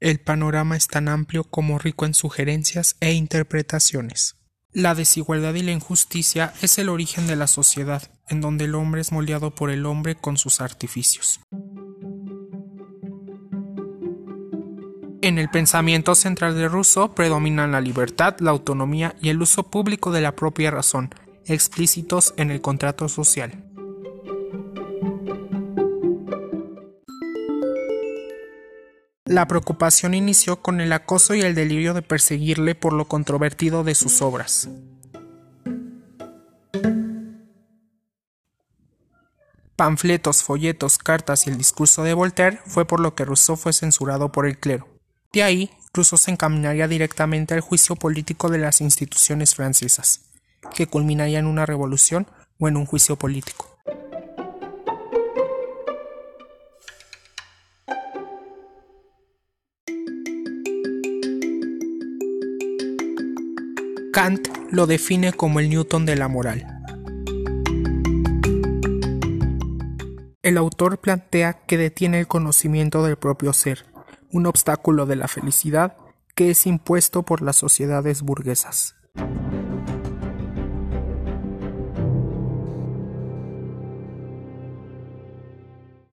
El panorama es tan amplio como rico en sugerencias e interpretaciones. La desigualdad y la injusticia es el origen de la sociedad, en donde el hombre es moldeado por el hombre con sus artificios. En el pensamiento central de Rousseau predominan la libertad, la autonomía y el uso público de la propia razón, explícitos en el contrato social. La preocupación inició con el acoso y el delirio de perseguirle por lo controvertido de sus obras. Panfletos, folletos, cartas y el discurso de Voltaire fue por lo que Rousseau fue censurado por el clero. De ahí, Rousseau se encaminaría directamente al juicio político de las instituciones francesas, que culminaría en una revolución o en un juicio político. Kant lo define como el Newton de la moral. El autor plantea que detiene el conocimiento del propio ser, un obstáculo de la felicidad que es impuesto por las sociedades burguesas.